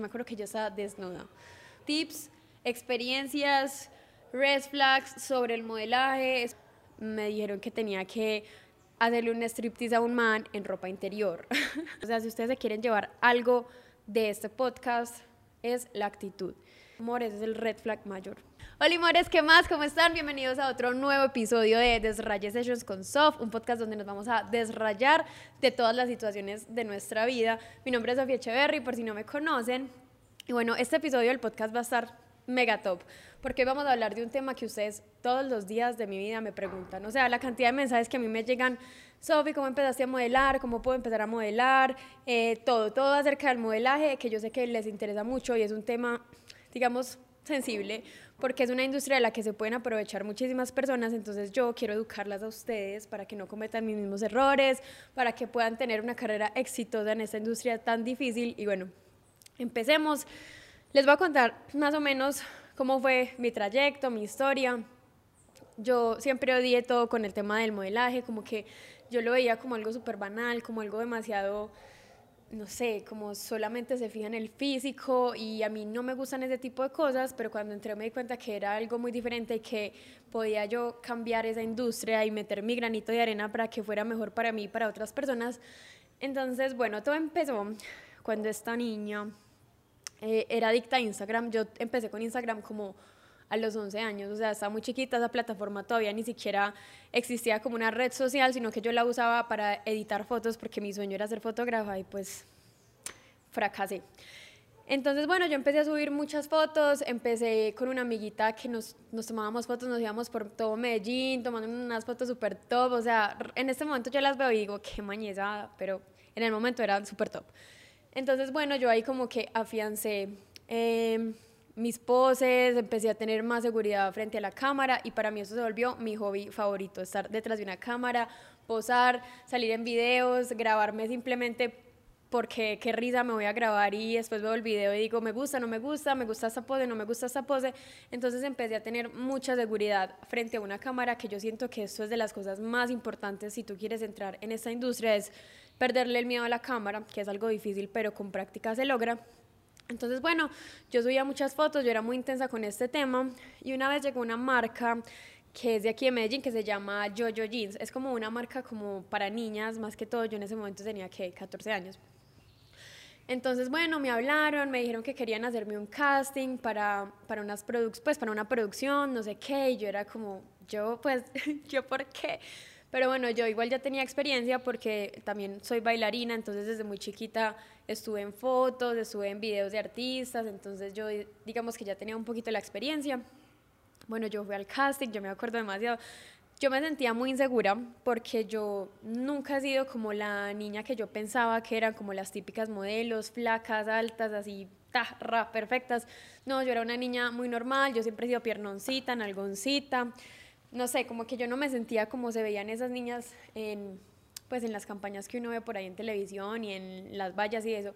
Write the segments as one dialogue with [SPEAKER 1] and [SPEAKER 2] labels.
[SPEAKER 1] Me acuerdo que yo estaba desnuda. Tips, experiencias, red flags sobre el modelaje. Me dijeron que tenía que hacerle un striptease a un man en ropa interior. o sea, si ustedes se quieren llevar algo de este podcast, es la actitud. Amores, es el red flag mayor. Hola, amores, ¿qué más? ¿Cómo están? Bienvenidos a otro nuevo episodio de Desraye Sessions con Sof, un podcast donde nos vamos a desrayar de todas las situaciones de nuestra vida. Mi nombre es Sofía Echeverry, por si no me conocen. Y bueno, este episodio del podcast va a estar mega top, porque vamos a hablar de un tema que ustedes todos los días de mi vida me preguntan. O sea, la cantidad de mensajes que a mí me llegan, Sofi, ¿cómo empezaste a modelar? ¿Cómo puedo empezar a modelar? Eh, todo, todo acerca del modelaje, que yo sé que les interesa mucho y es un tema, digamos, sensible, porque es una industria de la que se pueden aprovechar muchísimas personas, entonces yo quiero educarlas a ustedes para que no cometan mis mismos errores, para que puedan tener una carrera exitosa en esta industria tan difícil y bueno, empecemos. Les voy a contar más o menos cómo fue mi trayecto, mi historia. Yo siempre odié todo con el tema del modelaje, como que yo lo veía como algo súper banal, como algo demasiado no sé, como solamente se fija en el físico y a mí no me gustan ese tipo de cosas, pero cuando entré me di cuenta que era algo muy diferente y que podía yo cambiar esa industria y meter mi granito de arena para que fuera mejor para mí y para otras personas. Entonces, bueno, todo empezó cuando esta niña eh, era adicta a Instagram. Yo empecé con Instagram como a los 11 años, o sea, estaba muy chiquita, esa plataforma todavía ni siquiera existía como una red social, sino que yo la usaba para editar fotos porque mi sueño era ser fotógrafa y pues fracasé. Entonces, bueno, yo empecé a subir muchas fotos, empecé con una amiguita que nos, nos tomábamos fotos, nos íbamos por todo Medellín, tomando unas fotos súper top, o sea, en este momento yo las veo y digo, qué mañeza, pero en el momento eran súper top. Entonces, bueno, yo ahí como que afiancé eh, mis poses, empecé a tener más seguridad frente a la cámara y para mí eso se volvió mi hobby favorito, estar detrás de una cámara, posar, salir en videos, grabarme simplemente porque qué risa me voy a grabar y después veo el video y digo, me gusta, no me gusta, me gusta esta pose, no me gusta esta pose. Entonces empecé a tener mucha seguridad frente a una cámara, que yo siento que esto es de las cosas más importantes si tú quieres entrar en esta industria, es perderle el miedo a la cámara, que es algo difícil, pero con práctica se logra. Entonces, bueno, yo subía muchas fotos, yo era muy intensa con este tema y una vez llegó una marca que es de aquí de Medellín que se llama Jojo Jeans. Es como una marca como para niñas, más que todo. Yo en ese momento tenía que 14 años. Entonces, bueno, me hablaron, me dijeron que querían hacerme un casting para, para, unas pues, para una producción, no sé qué, y yo era como, yo, pues, yo, ¿por qué? Pero bueno, yo igual ya tenía experiencia porque también soy bailarina, entonces desde muy chiquita estuve en fotos, estuve en videos de artistas, entonces yo digamos que ya tenía un poquito la experiencia. Bueno, yo fui al casting, yo me acuerdo demasiado. Yo me sentía muy insegura porque yo nunca he sido como la niña que yo pensaba que eran como las típicas modelos, flacas, altas, así, ta, perfectas. No, yo era una niña muy normal, yo siempre he sido piernoncita, nalgoncita no sé, como que yo no me sentía como se veían esas niñas en, pues en las campañas que uno ve por ahí en televisión y en las vallas y eso.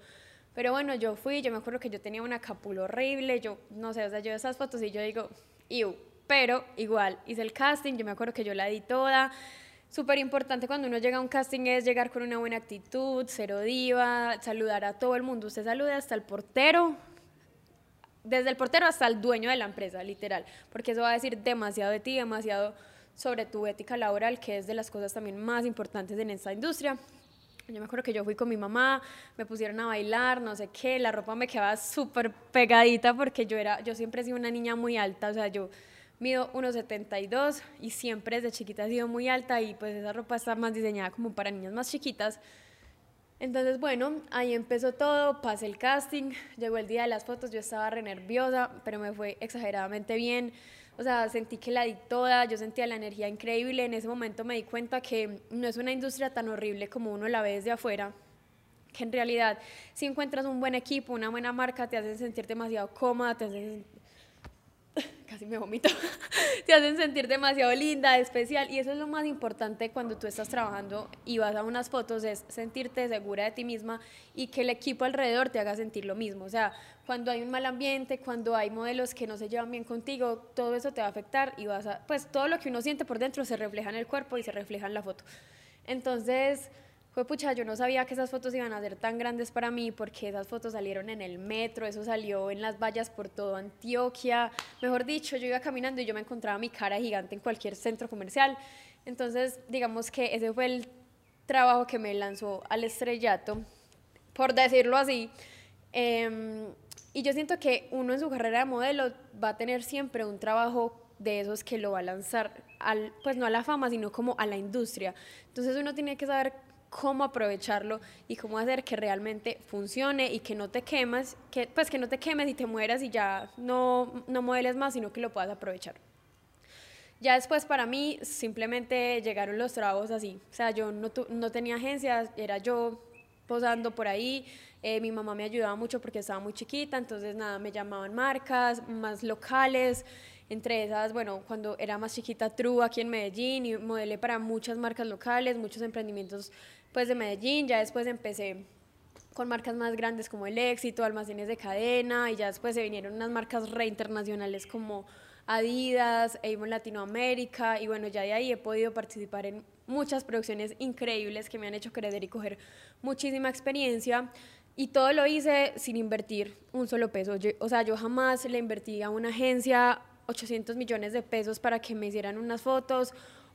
[SPEAKER 1] Pero bueno, yo fui, yo me acuerdo que yo tenía una capula horrible, yo no sé, o sea, yo esas fotos y yo digo, iu, pero igual, hice el casting, yo me acuerdo que yo la di toda. Súper importante cuando uno llega a un casting es llegar con una buena actitud, cero diva, saludar a todo el mundo. Usted saluda hasta el portero, desde el portero hasta el dueño de la empresa, literal, porque eso va a decir demasiado de ti, demasiado sobre tu ética laboral, que es de las cosas también más importantes en esta industria. Yo me acuerdo que yo fui con mi mamá, me pusieron a bailar, no sé qué, la ropa me quedaba súper pegadita porque yo era, yo siempre he sido una niña muy alta, o sea, yo mido 1,72 y siempre desde chiquita he sido muy alta y pues esa ropa está más diseñada como para niñas más chiquitas. Entonces, bueno, ahí empezó todo, pasé el casting, llegó el día de las fotos, yo estaba re nerviosa, pero me fue exageradamente bien. O sea, sentí que la di toda, yo sentía la energía increíble. En ese momento me di cuenta que no es una industria tan horrible como uno la ve desde afuera, que en realidad si encuentras un buen equipo, una buena marca, te hacen sentir demasiado cómoda, te hacen casi me vomito, te hacen sentir demasiado linda, especial y eso es lo más importante cuando tú estás trabajando y vas a unas fotos es sentirte segura de ti misma y que el equipo alrededor te haga sentir lo mismo, o sea, cuando hay un mal ambiente, cuando hay modelos que no se llevan bien contigo, todo eso te va a afectar y vas a, pues todo lo que uno siente por dentro se refleja en el cuerpo y se refleja en la foto. Entonces, fue pucha, yo no sabía que esas fotos iban a ser tan grandes para mí porque esas fotos salieron en el metro, eso salió en las vallas por todo Antioquia. Mejor dicho, yo iba caminando y yo me encontraba mi cara gigante en cualquier centro comercial. Entonces, digamos que ese fue el trabajo que me lanzó al estrellato, por decirlo así. Em, y yo siento que uno en su carrera de modelo va a tener siempre un trabajo de esos que lo va a lanzar, al, pues no a la fama, sino como a la industria. Entonces uno tiene que saber cómo aprovecharlo y cómo hacer que realmente funcione y que no te quemes, que, pues que no te quemes y te mueras y ya no, no modeles más, sino que lo puedas aprovechar. Ya después para mí simplemente llegaron los trabajos así, o sea, yo no, no tenía agencias, era yo posando por ahí, eh, mi mamá me ayudaba mucho porque estaba muy chiquita, entonces nada, me llamaban marcas más locales, entre esas, bueno, cuando era más chiquita, True aquí en Medellín y modelé para muchas marcas locales, muchos emprendimientos pues de Medellín, ya después empecé con marcas más grandes como El Éxito, Almacenes de Cadena, y ya después se vinieron unas marcas re internacionales como Adidas, Avon Latinoamérica, y bueno, ya de ahí he podido participar en muchas producciones increíbles que me han hecho crecer y coger muchísima experiencia. Y todo lo hice sin invertir un solo peso. o sea, yo jamás le invertí a una agencia 800 millones de pesos para que me hicieran unas fotos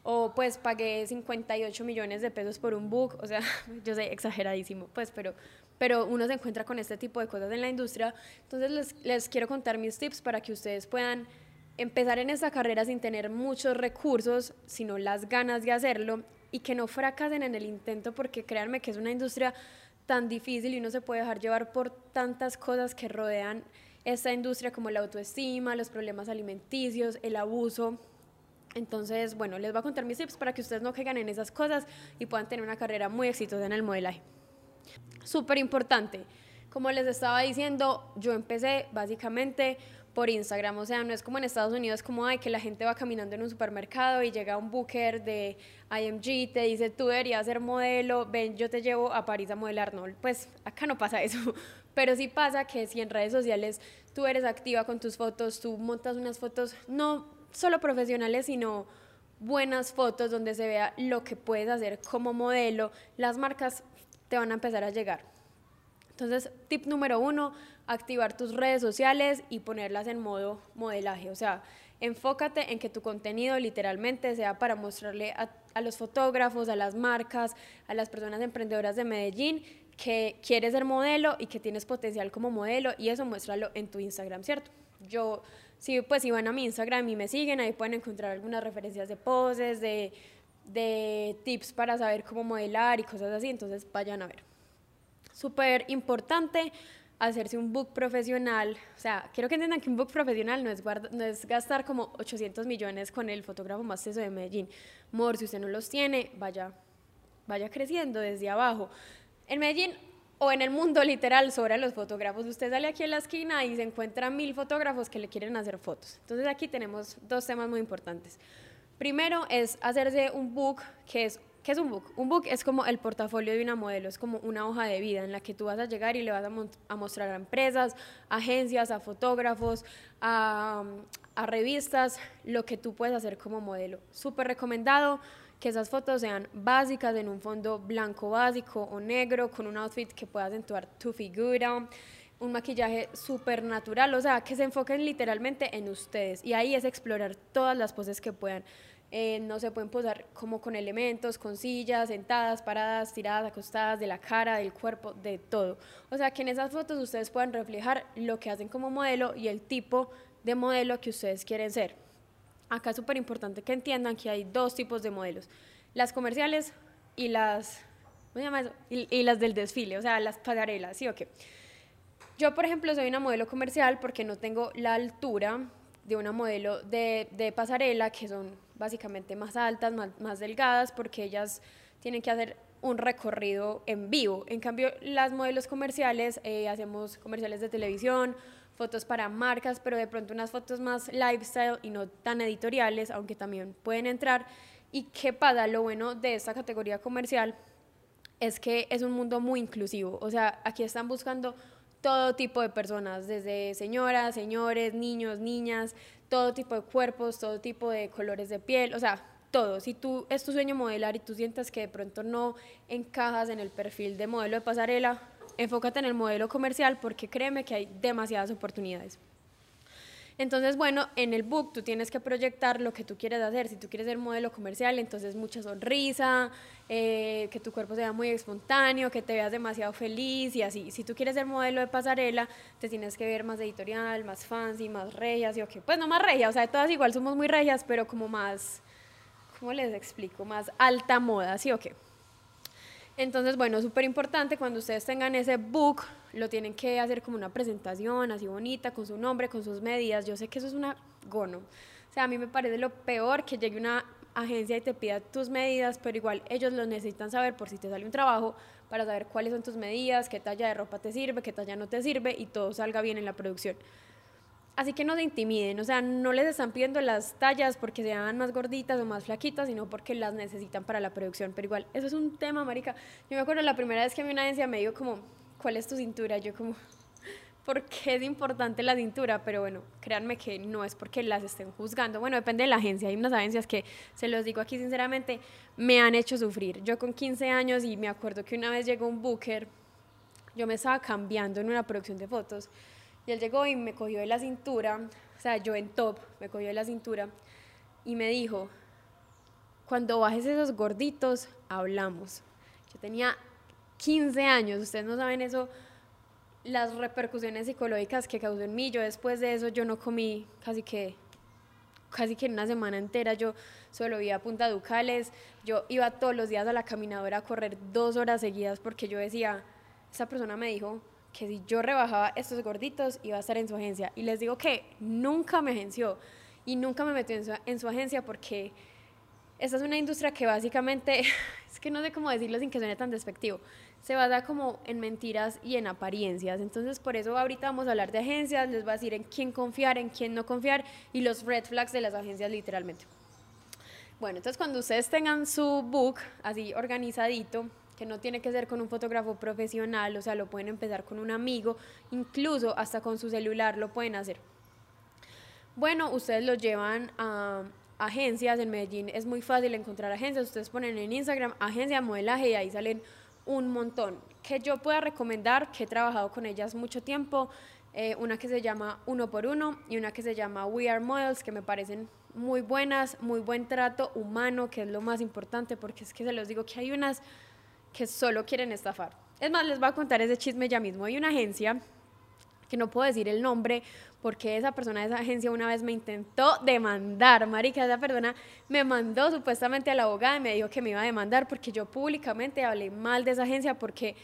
[SPEAKER 1] o pues pagué 58 millones de pesos por un book, o sea, yo sé, exageradísimo, pues, pero, pero uno se encuentra con este tipo de cosas en la industria. Entonces les, les quiero contar mis tips para que ustedes puedan empezar en esta carrera sin tener muchos recursos, sino las ganas de hacerlo y que no fracasen en el intento, porque créanme que es una industria tan difícil y uno se puede dejar llevar por tantas cosas que rodean esta industria como la autoestima, los problemas alimenticios, el abuso. Entonces, bueno, les voy a contar mis tips para que ustedes no caigan en esas cosas y puedan tener una carrera muy exitosa en el modelaje. Súper importante. Como les estaba diciendo, yo empecé básicamente por Instagram, o sea, no es como en Estados Unidos, como hay que la gente va caminando en un supermercado y llega un booker de IMG, te dice, tú deberías ser modelo, ven, yo te llevo a París a modelar, no, pues acá no pasa eso, pero sí pasa que si en redes sociales tú eres activa con tus fotos, tú montas unas fotos no solo profesionales, sino buenas fotos donde se vea lo que puedes hacer como modelo, las marcas te van a empezar a llegar. Entonces, tip número uno, activar tus redes sociales y ponerlas en modo modelaje. O sea, enfócate en que tu contenido literalmente sea para mostrarle a, los fotógrafos, a las marcas, a las personas emprendedoras de Medellín que quieres ser modelo y que tienes potencial como modelo y eso muéstralo en tu Instagram, ¿cierto? Yo, si pues si van a mi Instagram y me siguen, ahí pueden encontrar algunas referencias de poses, de, de tips para saber cómo modelar y cosas así, entonces vayan a ver. Súper importante hacerse un book profesional, o sea, quiero que entiendan que un book profesional no es, no es gastar como 800 millones con el fotógrafo más teso de Medellín. Mor, si usted no los tiene, vaya, vaya creciendo desde abajo. En Medellín o en el mundo literal sobre los fotógrafos. Usted sale aquí en la esquina y se encuentra mil fotógrafos que le quieren hacer fotos. Entonces aquí tenemos dos temas muy importantes. Primero es hacerse un book, que es, ¿qué es un book? Un book es como el portafolio de una modelo, es como una hoja de vida en la que tú vas a llegar y le vas a, mostrar a empresas, agencias, a fotógrafos, a, a revistas, lo que tú puedes hacer como modelo. Súper recomendado que esas fotos sean básicas en un fondo blanco básico o negro con un outfit que pueda acentuar tu figura, un maquillaje súper natural, o sea, que se enfoquen literalmente en ustedes y ahí es explorar todas las poses que puedan. Eh, no se pueden posar como con elementos, con sillas, sentadas, paradas, tiradas, acostadas, de la cara, del cuerpo, de todo. O sea, que en esas fotos ustedes puedan reflejar lo que hacen como modelo y el tipo de modelo que ustedes quieren ser. Acá es súper importante que entiendan que hay dos tipos de modelos, las comerciales y las, ¿cómo se llama eso? Y, las del desfile, o sea, las pasarelas, ¿sí o qué? Yo, por ejemplo, soy una modelo comercial porque no tengo la altura de una modelo de, de pasarela, que son básicamente más altas, más, más delgadas, porque ellas tienen que hacer un recorrido en vivo. En cambio, las modelos comerciales, eh, hacemos comerciales de televisión, fotos para marcas, pero de pronto unas fotos más lifestyle y no tan editoriales, aunque también pueden entrar. ¿Y qué pasa? Lo bueno de esta categoría comercial es que es un mundo muy inclusivo. O sea, aquí están buscando todo tipo de personas, desde señoras, señores, niños, niñas, todo tipo de cuerpos, todo tipo de colores de piel, o sea, todo. Si tú es tu sueño modelar y tú sientes que de pronto no encajas en el perfil de modelo de pasarela, enfócate en el modelo comercial porque créeme que hay demasiadas oportunidades. Entonces, bueno, en el book tú tienes que proyectar lo que tú quieres hacer. Si tú quieres ser modelo comercial, entonces mucha sonrisa, eh, que tu cuerpo sea muy espontáneo, que te veas demasiado feliz y así. Si tú quieres ser modelo de pasarela, te tienes que ver más editorial, más fancy, más regias y ok. Pues no más regias, o sea, todas igual somos muy regias, pero como más, ¿cómo les explico? Más alta moda, ¿sí o qué? Entonces, bueno, súper importante cuando ustedes tengan ese book, lo tienen que hacer como una presentación así bonita, con su nombre, con sus medidas. Yo sé que eso es una gono. O sea, a mí me parece lo peor que llegue una agencia y te pida tus medidas, pero igual ellos lo necesitan saber por si te sale un trabajo para saber cuáles son tus medidas, qué talla de ropa te sirve, qué talla no te sirve y todo salga bien en la producción. Así que no se intimiden, o sea, no les están pidiendo las tallas porque sean más gorditas o más flaquitas, sino porque las necesitan para la producción. Pero igual, eso es un tema, marica. Yo me acuerdo la primera vez que a mí una agencia me dijo como, ¿cuál es tu cintura? Yo como, ¿por qué es importante la cintura? Pero bueno, créanme que no es porque las estén juzgando. Bueno, depende de la agencia. Hay unas agencias que, se los digo aquí sinceramente, me han hecho sufrir. Yo con 15 años y me acuerdo que una vez llegó un booker, yo me estaba cambiando en una producción de fotos y él llegó y me cogió de la cintura, o sea, yo en top, me cogió de la cintura y me dijo, cuando bajes esos gorditos, hablamos. Yo tenía 15 años, ustedes no saben eso, las repercusiones psicológicas que causó en mí. Yo después de eso, yo no comí casi que casi que en una semana entera yo solo iba a Punta Ducales, yo iba todos los días a la caminadora a correr dos horas seguidas porque yo decía, esa persona me dijo que si yo rebajaba estos gorditos iba a estar en su agencia. Y les digo que nunca me agenció y nunca me metió en su, en su agencia porque esta es una industria que básicamente, es que no sé cómo decirlo sin que suene tan despectivo, se basa como en mentiras y en apariencias. Entonces, por eso ahorita vamos a hablar de agencias, les voy a decir en quién confiar, en quién no confiar y los red flags de las agencias literalmente. Bueno, entonces cuando ustedes tengan su book así organizadito, que no tiene que ser con un fotógrafo profesional, o sea, lo pueden empezar con un amigo, incluso hasta con su celular lo pueden hacer. Bueno, ustedes lo llevan a agencias, en Medellín es muy fácil encontrar agencias, ustedes ponen en Instagram agencia modelaje y ahí salen un montón. Que yo pueda recomendar, que he trabajado con ellas mucho tiempo, eh, una que se llama Uno por Uno y una que se llama We Are Models, que me parecen muy buenas, muy buen trato humano, que es lo más importante, porque es que se los digo que hay unas que solo quieren estafar. Es más, les voy a contar ese chisme ya mismo. Hay una agencia que no puedo decir el nombre porque esa persona de esa agencia una vez me intentó demandar, marica, esa persona me mandó supuestamente a la abogada y me dijo que me iba a demandar porque yo públicamente hablé mal de esa agencia porque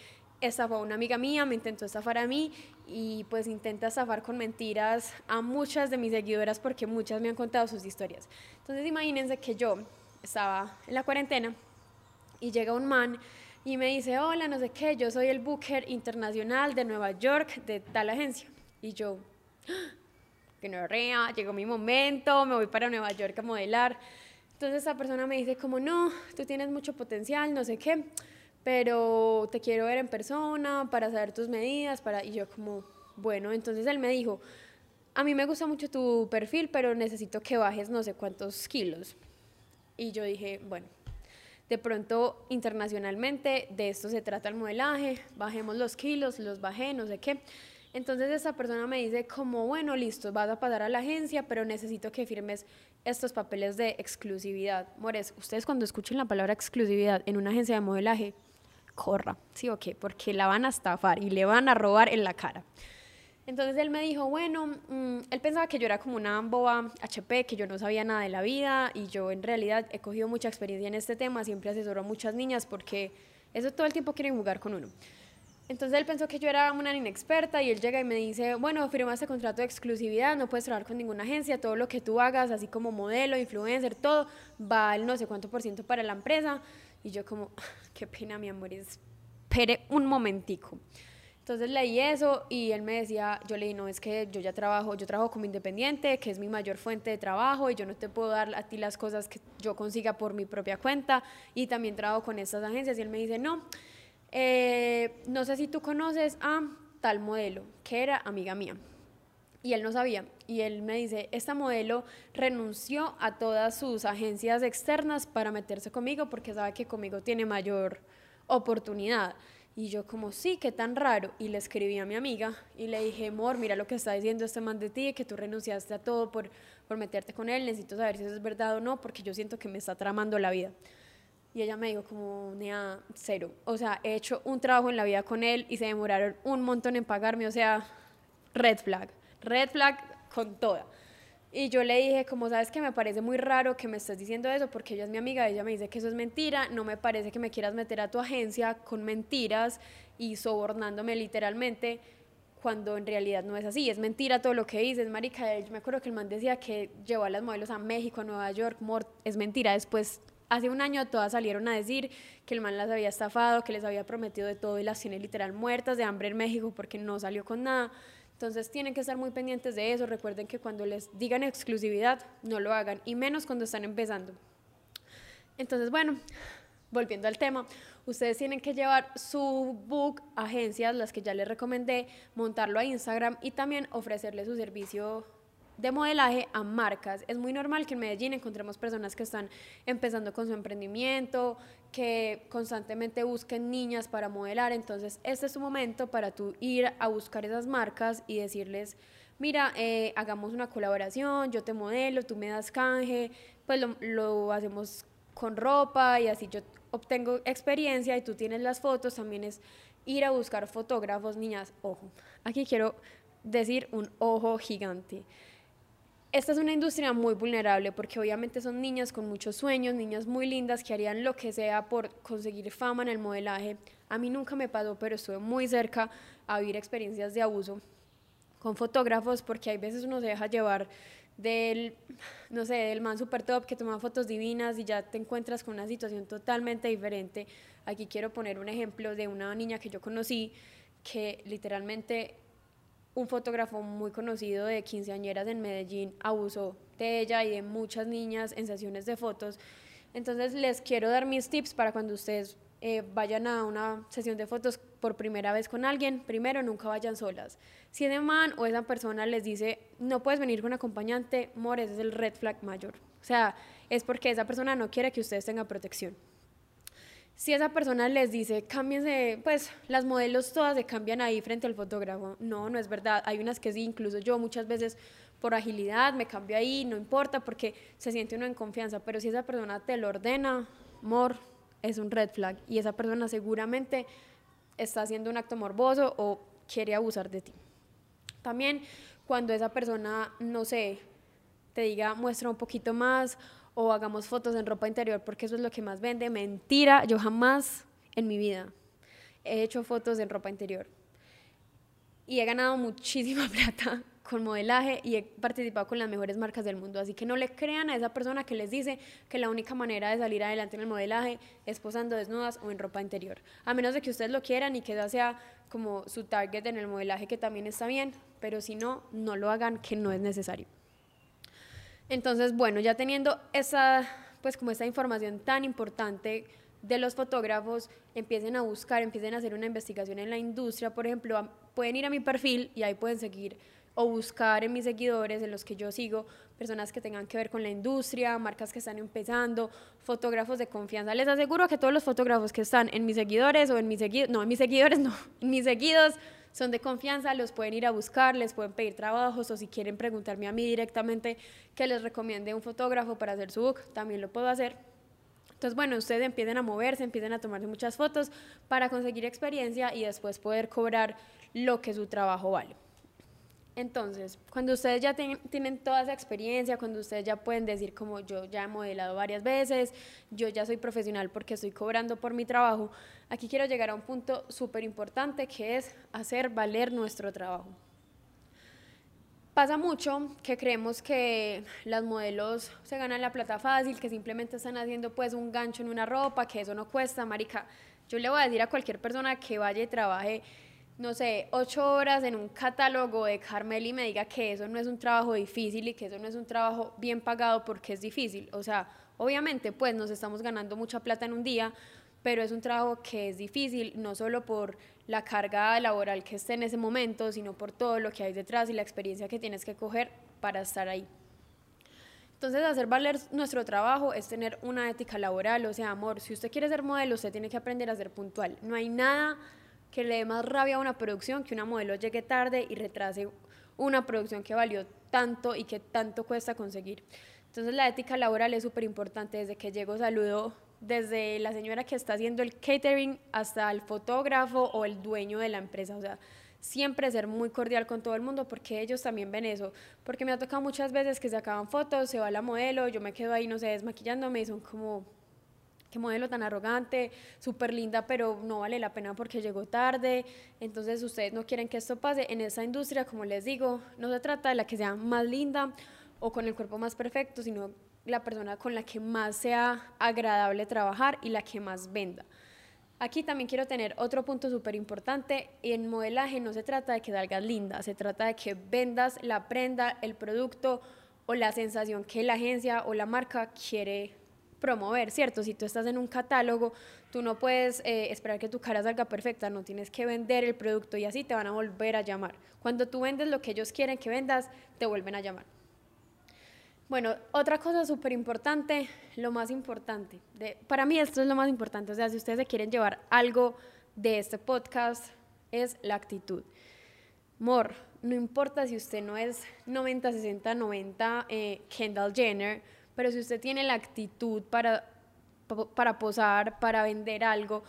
[SPEAKER 1] estafó a una amiga mía, me intentó estafar a mí y pues intenta estafar con mentiras a muchas de mis seguidoras porque muchas me han contado sus historias. Entonces imagínense que yo estaba en la cuarentena y llega un man y me dice, hola, no sé qué, yo soy el booker internacional de Nueva York de tal agencia. Y yo, ¡Ah! que no rea, llegó mi momento, me voy para Nueva York a modelar. Entonces esa persona me dice como, no, tú tienes mucho potencial, no sé qué, pero te quiero ver en persona para saber tus medidas, para... y yo como, bueno, entonces él me dijo, a mí me gusta mucho tu perfil, pero necesito que bajes no sé cuántos kilos. Y yo dije, bueno, de pronto internacionalmente de esto se trata el modelaje, bajemos los kilos, los bajé, no sé qué. Entonces esa persona me dice como, bueno, listo, vas a pasar a la agencia, pero necesito que firmes estos papeles de exclusividad. Mores, ustedes cuando escuchen la palabra exclusividad en una agencia de modelaje, corra, ¿sí o qué? Porque la van a estafar y le van a robar en la cara. Entonces él me dijo, bueno, mm, él pensaba que yo era como una boba HP, que yo no sabía nada de la vida y yo en realidad he cogido mucha experiencia en este tema, siempre asesoro a muchas niñas porque eso todo el tiempo quieren jugar con uno. Entonces él pensó que yo era una inexperta y él llega y me dice, bueno, firma este contrato de exclusividad, no puedes trabajar con ninguna agencia, todo lo que tú hagas, así como modelo, influencer, todo, va el no sé cuánto por ciento para la empresa. Y yo como, qué pena, mi amor, espere un momentico. Entonces leí eso y él me decía, yo le dije, no, es que yo ya trabajo, yo trabajo como independiente, que es mi mayor fuente de trabajo y yo no te puedo dar a ti las cosas que yo consiga por mi propia cuenta y también trabajo con estas agencias. Y él me dice, no, eh, no sé si tú conoces a tal modelo, que era amiga mía. y él no sabía. Y él me dice, esta modelo renunció a todas sus agencias externas para meterse conmigo porque sabe que conmigo tiene mayor oportunidad. Y yo como, sí, qué tan raro. Y le escribí a mi amiga y le dije, amor, mira lo que está diciendo este man de ti, que tú renunciaste a todo por, por meterte con él, necesito saber si eso es verdad o no, porque yo siento que me está tramando la vida. Y ella me dijo como, nea, cero. O sea, he hecho un trabajo en la vida con él y se demoraron un montón en pagarme, o sea, red flag red flag con toda. Y yo le dije, como sabes que me parece muy raro que me estés diciendo eso, porque ella es mi amiga, ella me dice que eso es mentira, no me parece que me quieras meter a tu agencia con mentiras y sobornándome literalmente, cuando en realidad no es así, es mentira todo lo que dices, marica, yo me acuerdo que el man decía que llevó a las modelos a México, a Nueva York, es mentira, después hace un año todas salieron a decir que el man las había estafado, que les había prometido de todo y las tiene literal muertas de hambre en México porque no salió con nada. Entonces tienen que estar muy pendientes de eso. Recuerden que cuando les digan exclusividad, no lo hagan, y menos cuando están empezando. Entonces, bueno, volviendo al tema, ustedes tienen que llevar su book agencias, las que ya les recomendé, montarlo a Instagram y también ofrecerle su servicio de modelaje a marcas. Es muy normal que en Medellín encontremos personas que están empezando con su emprendimiento, que constantemente busquen niñas para modelar. Entonces, este es tu momento para tú ir a buscar esas marcas y decirles, mira, eh, hagamos una colaboración, yo te modelo, tú me das canje, pues lo, lo hacemos con ropa y así yo obtengo experiencia y tú tienes las fotos. También es ir a buscar fotógrafos, niñas, ojo. Aquí quiero decir un ojo gigante esta es una industria muy vulnerable porque obviamente son niñas con muchos sueños, niñas muy lindas que harían lo que sea por conseguir fama en el modelaje. A mí nunca me pasó, pero estuve muy cerca a vivir experiencias de abuso con fotógrafos porque hay veces uno se deja llevar del, no sé, del man super top que toma fotos divinas y ya te encuentras con una situación totalmente diferente. Aquí quiero poner un ejemplo de una niña que yo conocí que literalmente un fotógrafo muy conocido de quinceañeras en Medellín abusó de ella y de muchas niñas en sesiones de fotos. Entonces les quiero dar mis tips para cuando ustedes eh, vayan a una sesión de fotos por primera vez con alguien, primero nunca vayan solas. Si ese man o esa persona les dice, no puedes venir con acompañante, more, ese es el red flag mayor. O sea, es porque esa persona no quiere que ustedes tengan protección si esa persona les dice, cámbiense, pues las modelos todas se cambian ahí frente al fotógrafo. No, no es verdad. Hay unas que sí, incluso yo muchas veces por agilidad me cambio ahí, no importa porque se siente uno en confianza, pero si esa persona te lo ordena, amor, es un red flag y esa persona seguramente está haciendo un acto morboso o quiere abusar de ti. También cuando esa persona, no sé, te diga, muestra un poquito más o hagamos fotos en ropa interior porque eso es lo que más vende. Mentira, yo jamás en mi vida he hecho fotos en ropa interior. Y he ganado muchísima plata con modelaje y he participado con las mejores marcas del mundo. Así que no le crean a esa persona que les dice que la única manera de salir adelante en el modelaje es posando desnudas o en ropa interior. A menos de que ustedes lo quieran y que esa sea como su target en el modelaje, que también está bien, pero si no, no lo hagan, que no es necesario. Entonces, bueno, ya teniendo esa, pues como esa información tan importante de los fotógrafos, empiecen a buscar, empiecen a hacer una investigación en la industria, por ejemplo, pueden ir a mi perfil y ahí pueden seguir o buscar en mis seguidores, en los que yo sigo, personas que tengan que ver con la industria, marcas que están empezando, fotógrafos de confianza. Les aseguro que todos los fotógrafos que están en mis seguidores o en mis seguidores, no, en mis seguidores no, en mis seguidos, son de confianza, los pueden ir a buscar, les pueden pedir trabajos o si quieren preguntarme a mí directamente que les recomiende un fotógrafo para hacer su book, también lo puedo hacer. Entonces, bueno, ustedes empiecen a moverse, empiecen a tomarse muchas fotos para conseguir experiencia y después poder cobrar lo que su trabajo vale. Entonces, cuando ustedes ya tienen toda esa experiencia, cuando ustedes ya pueden decir como yo ya he modelado varias veces, yo ya soy profesional porque estoy cobrando por mi trabajo, aquí quiero llegar a un punto súper importante que es hacer valer nuestro trabajo. Pasa mucho que creemos que las modelos se ganan la plata fácil, que simplemente están haciendo pues un gancho en una ropa, que eso no cuesta, marica. Yo le voy a decir a cualquier persona que vaya y trabaje no sé, ocho horas en un catálogo de Carmel y me diga que eso no es un trabajo difícil y que eso no es un trabajo bien pagado porque es difícil. O sea, obviamente, pues nos estamos ganando mucha plata en un día, pero es un trabajo que es difícil, no solo por la carga laboral que esté en ese momento, sino por todo lo que hay detrás y la experiencia que tienes que coger para estar ahí. Entonces, hacer valer nuestro trabajo es tener una ética laboral, o sea, amor, si usted quiere ser modelo, usted tiene que aprender a ser puntual. No hay nada que le dé más rabia a una producción que una modelo llegue tarde y retrase una producción que valió tanto y que tanto cuesta conseguir. Entonces, la ética laboral es súper importante. Desde que llego, saludo desde la señora que está haciendo el catering hasta el fotógrafo o el dueño de la empresa. O sea, siempre ser muy cordial con todo el mundo porque ellos también ven eso. Porque me ha tocado muchas veces que se acaban fotos, se va la modelo, yo me quedo ahí, no sé, desmaquillándome y son como, qué modelo tan arrogante, súper linda, pero no vale la pena porque llegó tarde. Entonces ustedes no quieren que esto pase. En esa industria, como les digo, no se trata de la que sea más linda o con el cuerpo más perfecto, sino la persona con la que más sea agradable trabajar y la que más venda. Aquí también quiero tener otro punto súper importante. En modelaje no se trata de que salgas linda, se trata de que vendas la prenda, el producto o la sensación que la agencia o la marca quiere promover, ¿cierto? Si tú estás en un catálogo, tú no puedes eh, esperar que tu cara salga perfecta, no tienes que vender el producto y así te van a volver a llamar. Cuando tú vendes lo que ellos quieren que vendas, te vuelven a llamar. Bueno, otra cosa súper importante, lo más importante, de, para mí esto es lo más importante, o sea, si ustedes se quieren llevar algo de este podcast, es la actitud. Mor, no importa si usted no es 90, 60, 90 Kendall Jenner, pero si usted tiene la actitud para, para posar, para vender algo,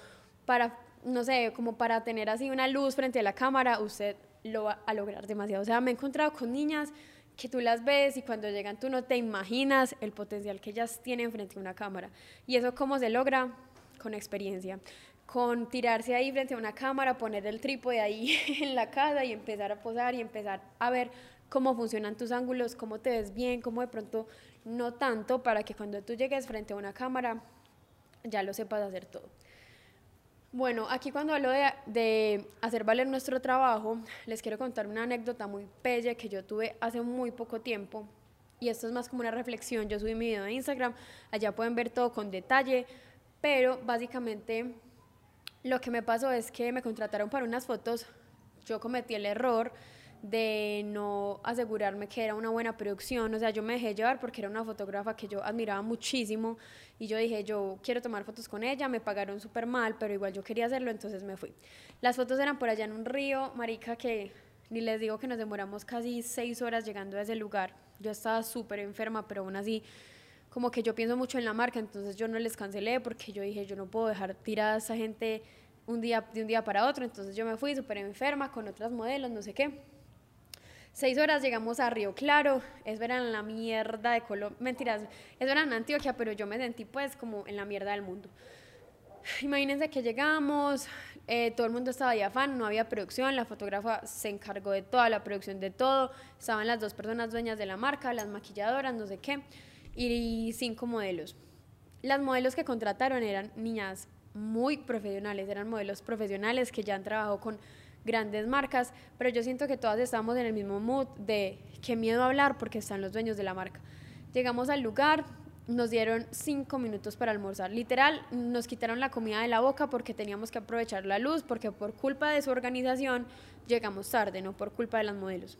[SPEAKER 1] para, no sé, como para tener así una luz frente a la cámara, usted lo va a lograr demasiado. O sea, me he encontrado con niñas que tú las ves y cuando llegan tú no te imaginas el potencial que ellas tienen frente a una cámara. ¿Y eso cómo se logra? Con experiencia. Con tirarse ahí frente a una cámara, poner el trípode ahí en la casa y empezar a posar y empezar a ver cómo funcionan tus ángulos, cómo te ves bien, cómo de pronto no tanto, para que cuando tú llegues frente a una cámara ya lo sepas hacer todo. Bueno, aquí cuando hablo de, hacer valer nuestro trabajo, les quiero contar una anécdota muy bella que yo tuve hace muy poco tiempo. Y esto es más como una reflexión. Yo subí mi video de Instagram, allá pueden ver todo con detalle, pero básicamente lo que me pasó es que me contrataron para unas fotos. Yo cometí el error de no asegurarme que era una buena producción, o sea, yo me dejé llevar porque era una fotógrafa que yo admiraba muchísimo y yo dije, yo quiero tomar fotos con ella, me pagaron súper mal, pero igual yo quería hacerlo, entonces me fui. Las fotos eran por allá en un río, marica, que ni les digo que nos demoramos casi seis horas llegando a ese lugar. Yo estaba súper enferma, pero aún así, como que yo pienso mucho en la marca, entonces yo no les cancelé porque yo dije, yo no puedo dejar tirada a esa gente un día, de un día para otro, entonces yo me fui súper enferma con otras modelos, no sé qué Seis horas llegamos a Río Claro, eso era en la mierda de Colombia, mentiras, eso era en Antioquia, pero yo me sentí pues como en la mierda del mundo. Imagínense que llegamos, eh, todo el mundo estaba de afán, no había producción, la fotógrafa se encargó de toda la producción de todo, estaban las dos personas dueñas de la marca, las maquilladoras, no sé qué, y cinco modelos. Las modelos que contrataron eran niñas muy profesionales, eran modelos profesionales que ya han trabajado con grandes marcas, pero yo siento que todas estamos en el mismo mood de qué miedo hablar porque están los dueños de la marca. Llegamos al lugar, nos dieron cinco minutos para almorzar. Literal, nos quitaron la comida de la boca porque teníamos que aprovechar la luz, porque por culpa de su organización llegamos tarde, no por culpa de las modelos.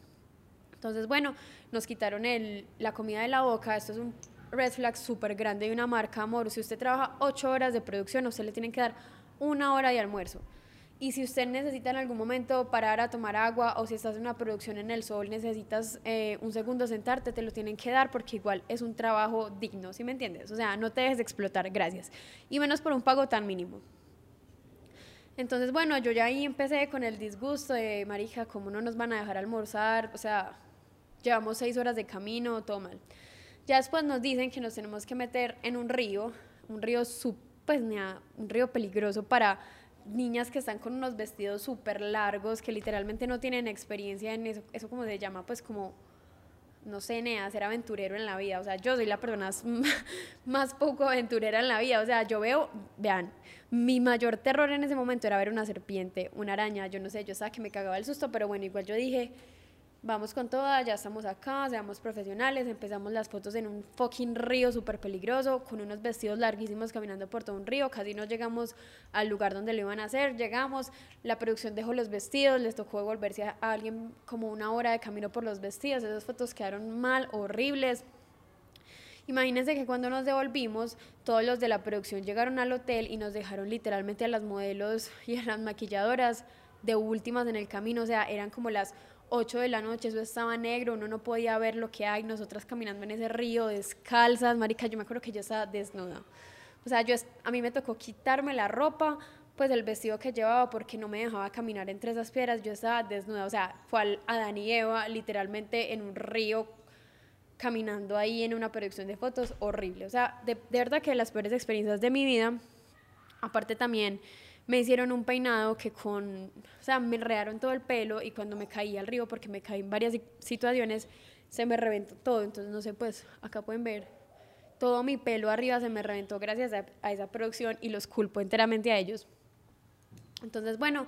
[SPEAKER 1] Entonces, bueno, nos quitaron el, la comida de la boca. Esto es un red flag súper grande de una marca, amor. Si usted trabaja ocho horas de producción, usted le tiene que dar una hora de almuerzo. Y si usted necesita en algún momento parar a tomar agua o si estás en una producción en el sol, necesitas eh, un segundo sentarte, te lo tienen que dar porque igual es un trabajo digno, ¿sí me entiendes? O sea, no te dejes de explotar, gracias. Y menos por un pago tan mínimo. Entonces, bueno, yo ya ahí empecé con el disgusto de, marija, ¿cómo no nos van a dejar almorzar? O sea, llevamos seis horas de camino, todo mal. Ya después nos dicen que nos tenemos que meter en un río, un río, pues, un río peligroso para niñas que están con unos vestidos súper largos, que literalmente no tienen experiencia en eso, eso como se llama, pues como, no sé, nea, ser aventurero en la vida. O sea, yo soy la persona más poco aventurera en la vida. O sea, yo veo, vean, mi mayor terror en ese momento era ver una serpiente, una araña, yo no sé, yo sabía que me cagaba el susto, pero bueno, igual yo dije, vamos con toda, ya estamos acá, seamos profesionales, empezamos las fotos en un fucking río súper peligroso, con unos vestidos larguísimos caminando por todo un río, casi no llegamos al lugar donde lo iban a hacer, llegamos, la producción dejó los vestidos, les tocó devolverse a alguien como una hora de camino por los vestidos, esas fotos quedaron mal, horribles. Imagínense que cuando nos devolvimos, todos los de la producción llegaron al hotel y nos dejaron literalmente a las modelos y a las maquilladoras de últimas en el camino, o sea, eran como las 8 de la noche, eso estaba negro, uno no podía ver lo que hay, nosotras caminando en ese río descalzas, marica, yo me acuerdo que yo estaba desnuda. O sea, yo, a mí me tocó quitarme la ropa, pues el vestido que llevaba porque no me dejaba caminar entre esas piedras, yo estaba desnuda, o sea, fue a Adán y Eva literalmente en un río caminando ahí en una producción de fotos horrible, o sea, de verdad que las peores experiencias de mi vida, aparte también me hicieron un peinado que con, o sea, me enredaron todo el pelo y cuando me caí al río, porque me caí en varias situaciones, se me reventó todo. Entonces, no sé, pues acá pueden ver, todo mi pelo arriba se me reventó gracias a, esa producción y los culpo enteramente a ellos. Entonces, bueno,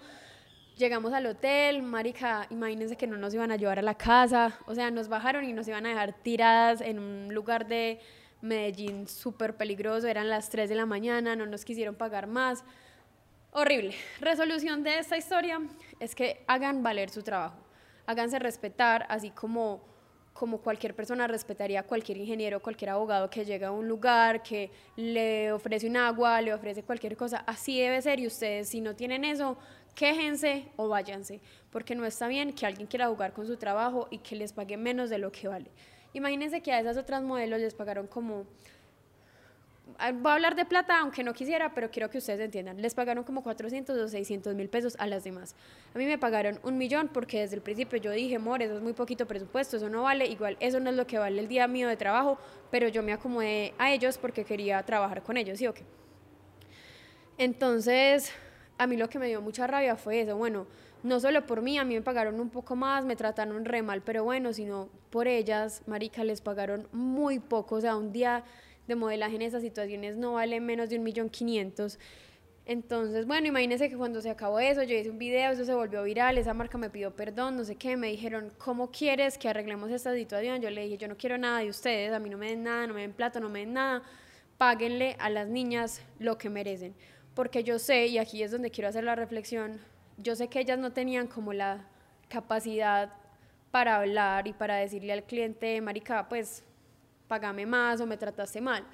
[SPEAKER 1] llegamos al hotel, marica, imagínense que no nos iban a llevar a la casa, o sea, nos bajaron y nos iban a dejar tiradas en un lugar de Medellín súper peligroso, eran las 3 de la mañana, no nos quisieron pagar más. Horrible. Resolución de esta historia es que hagan valer su trabajo, háganse respetar, así como, como cualquier persona respetaría a cualquier ingeniero, cualquier abogado que llega a un lugar, que le ofrece un agua, le ofrece cualquier cosa. Así debe ser y ustedes si no tienen eso, quéjense o váyanse, porque no está bien que alguien quiera jugar con su trabajo y que les pague menos de lo que vale. Imagínense que a esas otras modelos les pagaron como voy a hablar de plata, aunque no quisiera, pero quiero que ustedes entiendan. Les pagaron como 400 o 600 mil pesos a las demás. A mí me pagaron un millón porque desde el principio yo dije, amor, eso es muy poquito presupuesto, eso no vale. Igual, eso no es lo que vale el día mío de trabajo, pero yo me acomodé a ellos porque quería trabajar con ellos, ¿sí o qué? Entonces, a mí lo que me dio mucha rabia fue eso. Bueno, no solo por mí, a mí me pagaron un poco más, me trataron re mal, pero bueno, sino por ellas, marica, les pagaron muy poco. O sea, un día de modelaje en esas situaciones no vale menos de un millón quinientos. Entonces, bueno, imagínense que cuando se acabó eso, yo hice un video, eso se volvió viral, esa marca me pidió perdón, no sé qué, me dijeron, ¿cómo quieres que arreglemos esta situación? Yo le dije, yo no quiero nada de ustedes, a mí no me den nada, no me den plata, no me den nada, páguenle a las niñas lo que merecen. Porque yo sé, y aquí es donde quiero hacer la reflexión, yo sé que ellas no tenían como la capacidad para hablar y para decirle al cliente, marica, pues pagame más o me trataste mal.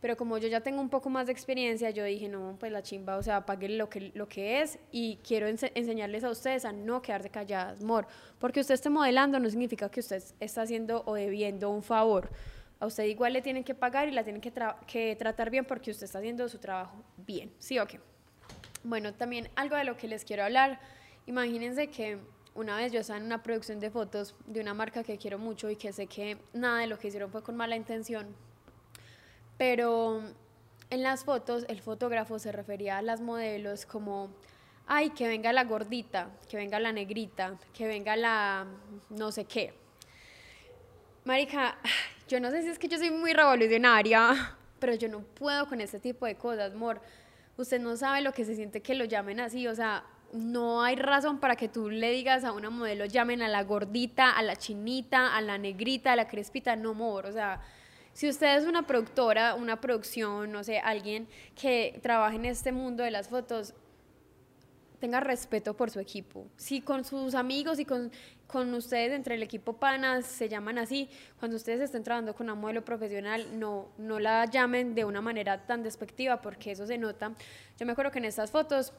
[SPEAKER 1] Pero como yo ya tengo un poco más de experiencia, yo dije, no, pues la chimba, o sea, pague lo que, lo que es y quiero enseñarles a ustedes a no quedarse calladas, amor. Porque usted esté modelando no significa que usted está haciendo o debiendo un favor. A usted igual le tienen que pagar y la tienen que, que tratar bien porque usted está haciendo su trabajo bien. ¿Sí o qué? Bueno, también algo de lo que les quiero hablar. Imagínense que una vez yo estaba en una producción de fotos de una marca que quiero mucho y que sé que nada de lo que hicieron fue con mala intención, pero en las fotos el fotógrafo se refería a las modelos como, ay, que venga la gordita, que venga la negrita, que venga la no sé qué. Marica, yo no sé si es que yo soy muy revolucionaria, pero yo no puedo con este tipo de cosas, amor. Usted no sabe lo que se siente que lo llamen así, o sea, no hay razón para que tú le digas a una modelo, llamen a la gordita, a la chinita, a la negrita, a la crespita, no mor, o sea, si usted es una productora, una producción, no sé, alguien que trabaja en este mundo de las fotos, tenga respeto por su equipo. Si con sus amigos y con, con ustedes entre el equipo panas se llaman así, cuando ustedes estén trabajando con una modelo profesional, no, no la llamen de una manera tan despectiva porque eso se nota. Yo me acuerdo que en estas fotos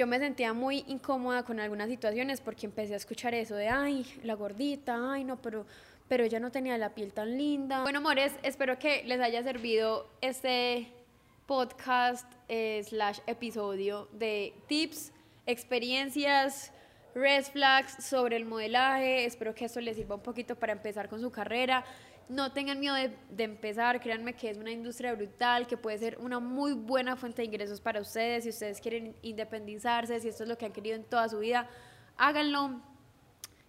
[SPEAKER 1] yo me sentía muy incómoda con algunas situaciones porque empecé a escuchar eso de, ay, la gordita, ay, no, pero, pero ella no tenía la piel tan linda. Bueno, amores, espero que les haya servido este podcast eh, slash episodio de tips, experiencias, red flags sobre el modelaje. Espero que esto les sirva un poquito para empezar con su carrera no tengan miedo de, empezar, créanme que es una industria brutal, que puede ser una muy buena fuente de ingresos para ustedes, si ustedes quieren independizarse, si esto es lo que han querido en toda su vida, háganlo,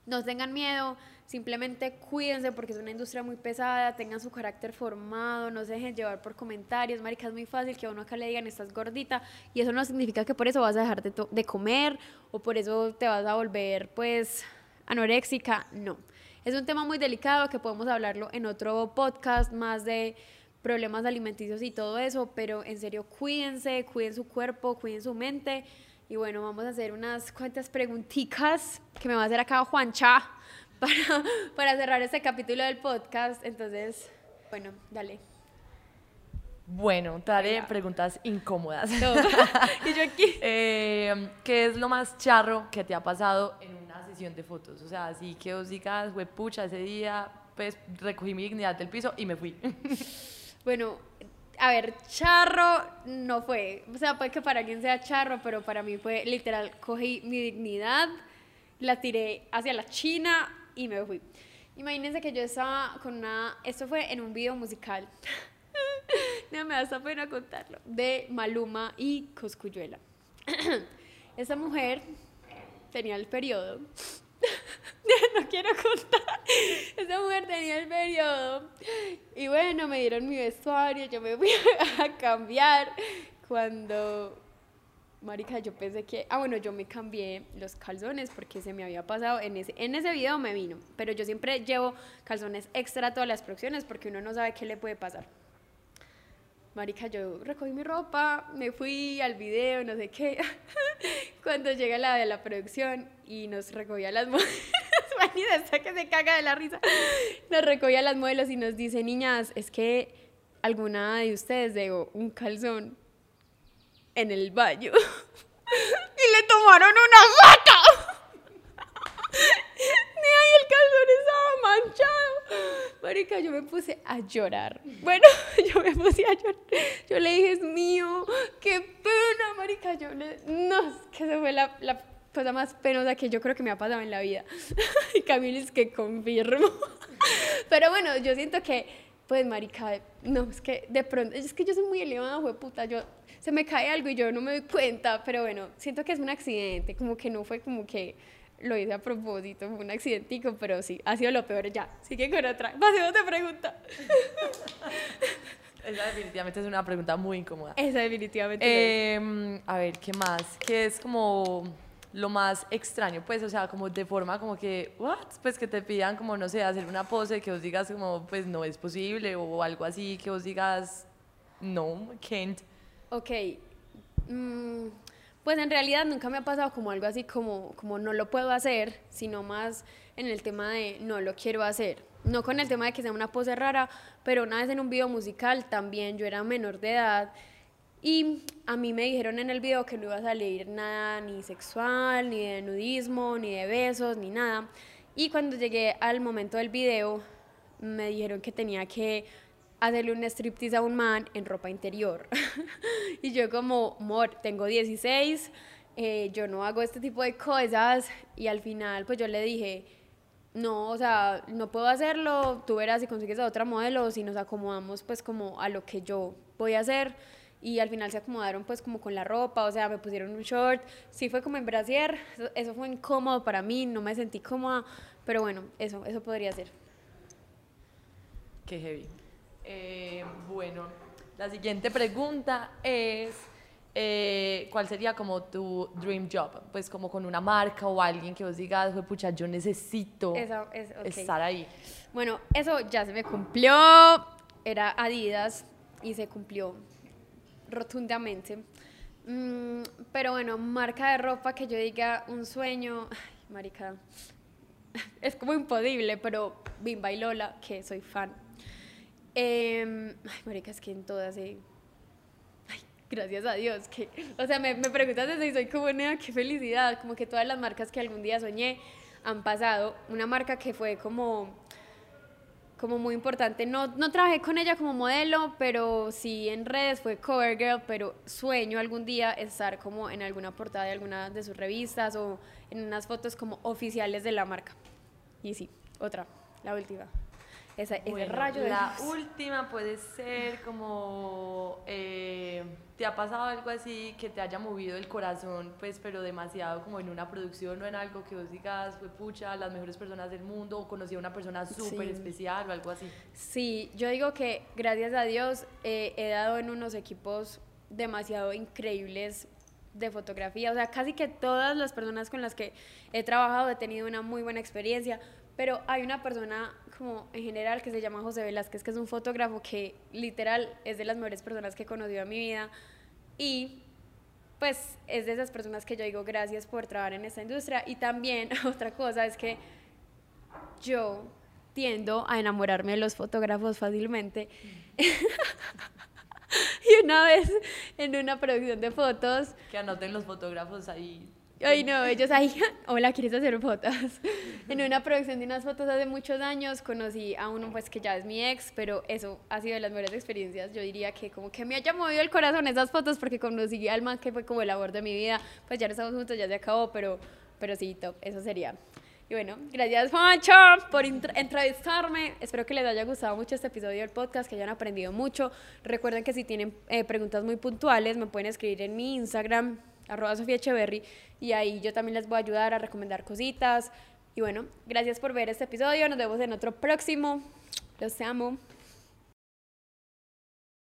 [SPEAKER 1] no tengan miedo, simplemente cuídense porque es una industria muy pesada, tengan su carácter formado, no se dejen llevar por comentarios, marica, es muy fácil que a uno acá le digan estás gordita y eso no significa que por eso vas a dejar de, de comer o por eso te vas a volver pues anoréxica, no. Es un tema muy delicado que podemos hablarlo en otro podcast más de problemas alimenticios y todo eso, pero en serio cuídense, cuiden su cuerpo, cuiden su mente. Y bueno, vamos a hacer unas cuantas preguntitas que me va a hacer acá Juancha para, para cerrar este capítulo del podcast. Entonces, bueno, dale.
[SPEAKER 2] Bueno, te haré preguntas incómodas.
[SPEAKER 1] y yo aquí.
[SPEAKER 2] Eh, ¿Qué es lo más charro que te ha pasado en una sesión de fotos? O sea, así que os digas, pucha, ese día pues recogí mi dignidad del piso y me fui.
[SPEAKER 1] bueno, a ver, charro no fue. O sea, puede que para quien sea charro, pero para mí fue literal, cogí mi dignidad, la tiré hacia la China y me fui. Imagínense que yo estaba con una, esto fue en un video musical. no me da pena contarlo, de Maluma y Coscuyuela. Esa mujer tenía el periodo. no quiero contar. Esa mujer tenía el periodo. Y bueno, me dieron mi vestuario, yo me fui a cambiar. Cuando Marica, yo pensé que, ah, bueno, yo me cambié los calzones porque se me había pasado, en ese, en ese video me vino, pero yo siempre llevo calzones extra a todas las producciones porque uno no sabe qué le puede pasar. Marica, yo recogí mi ropa, me fui al video, no sé qué. Cuando llega la de la producción y nos recogía las modelos, que se caga de la risa, nos recogía las modelos y nos dice, niñas, es que alguna de ustedes dejó un calzón en el baño. y le tomaron una gata. Ni ahí el calzón estaba manchado. Marica, yo me puse a llorar. Bueno, yo me puse a llorar. Yo le dije, es mío, qué pena, marica. Yo le... No, es que esa fue la, la cosa más penosa que yo creo que me ha pasado en la vida. y Camilo es que confirmo. Pero bueno, yo siento que, pues, marica, no, es que de pronto, es que yo soy muy elevada, fue puta, yo se me cae algo y yo no me doy cuenta, pero bueno, siento que es un accidente, como que no fue como que lo hice a propósito, fue un accidentico, pero sí, ha sido lo peor ya. Sigue con otra. Pasemos otra pregunta.
[SPEAKER 2] Esa definitivamente es una pregunta muy incómoda.
[SPEAKER 1] Esa definitivamente.
[SPEAKER 2] Eh, a ver, ¿qué más? ¿Qué es como lo más extraño? Pues, o sea, como de forma como que, ¿what? Pues que te pidan como, no sé, hacer una pose que os digas como, pues no es posible o algo así, que os digas, no, can't.
[SPEAKER 1] Ok. Mm, pues en realidad nunca me ha pasado como algo así como, como no lo puedo hacer, sino más en el tema de no lo quiero hacer. No con el tema de que sea una pose rara, pero una vez en un video musical también yo era menor de edad y a mí me dijeron en el video que no iba a salir nada ni sexual, ni de nudismo, ni de besos, ni nada. Y cuando llegué al momento del video, me dijeron que tenía que hacerle un striptease a un man en ropa interior. y yo como, amor, tengo 16, eh, yo no hago este tipo de cosas. Y al final, pues yo le dije, no, o sea, no puedo hacerlo, tú verás si consigues a otra modelo o si nos acomodamos pues como a lo que yo voy a hacer. Y al final se acomodaron pues como con la ropa, o sea, me pusieron un short, sí fue como en brasier, eso, fue incómodo para mí, no me sentí cómoda, pero bueno, eso, eso podría ser.
[SPEAKER 2] Qué heavy. Eh, bueno, la siguiente pregunta es, eh, ¿cuál sería como tu dream job? Pues como con una marca o alguien que vos digas, pucha, yo necesito estar ahí.
[SPEAKER 1] Bueno, eso ya se me cumplió, era Adidas y se cumplió rotundamente. Mm, pero bueno, marca de ropa que yo diga un sueño, ay, marica, es como imposible, pero Bimba y Lola, que soy fan eh, ay, marica, es que en todas, eh, gracias a Dios, que, o sea, me, me preguntas eso y soy como, nena, qué felicidad, como que todas las marcas que algún día soñé han pasado. Una marca que fue como, como muy importante, no, no trabajé con ella como modelo, pero sí en redes fue Covergirl, pero sueño algún día estar como en alguna portada de alguna de sus revistas o en unas fotos como oficiales de la marca. Y sí, otra, la última. Esa, ese rayo de
[SPEAKER 2] La última puede ser como, eh, ¿te ha pasado algo así que te haya movido el corazón, pues, pero demasiado como en una producción o en algo que vos digas, fue pucha, las mejores personas del mundo, o conocí a una persona súper especial o algo así?
[SPEAKER 1] Sí, yo digo que gracias a Dios eh, he dado en unos equipos demasiado increíbles de fotografía. O sea, casi que todas las personas con las que he trabajado he tenido una muy buena experiencia, pero hay una persona como en general que se llama José Velázquez, que es un fotógrafo que literal es de las mejores personas que he conocido en mi vida y pues es de esas personas que yo digo gracias por trabajar en esta industria y también otra cosa es que yo tiendo a enamorarme de los fotógrafos fácilmente. y una vez en una producción de fotos...
[SPEAKER 2] Que anoten los fotógrafos ahí.
[SPEAKER 1] Ay, no, ellos ahí, hola, ¿quieres hacer fotos? en una producción de unas fotos hace muchos años conocí a uno pues que ya es mi ex, pero eso ha sido de las mejores experiencias. Yo diría que como que me haya movido el corazón esas fotos porque conocí al man que fue como el amor de mi vida. Pues ya no estamos juntos, ya se acabó, pero, pero sí, top, eso sería. Y bueno, gracias Juancho por entrevistarme. Espero que les haya gustado mucho este episodio del podcast, que hayan aprendido mucho. Recuerden que si tienen eh, preguntas muy puntuales, me pueden escribir en mi Instagram, arroba Sofía y ahí yo también les voy a ayudar a recomendar cositas. Y bueno, gracias por ver este episodio. Nos vemos en otro próximo. Los amo.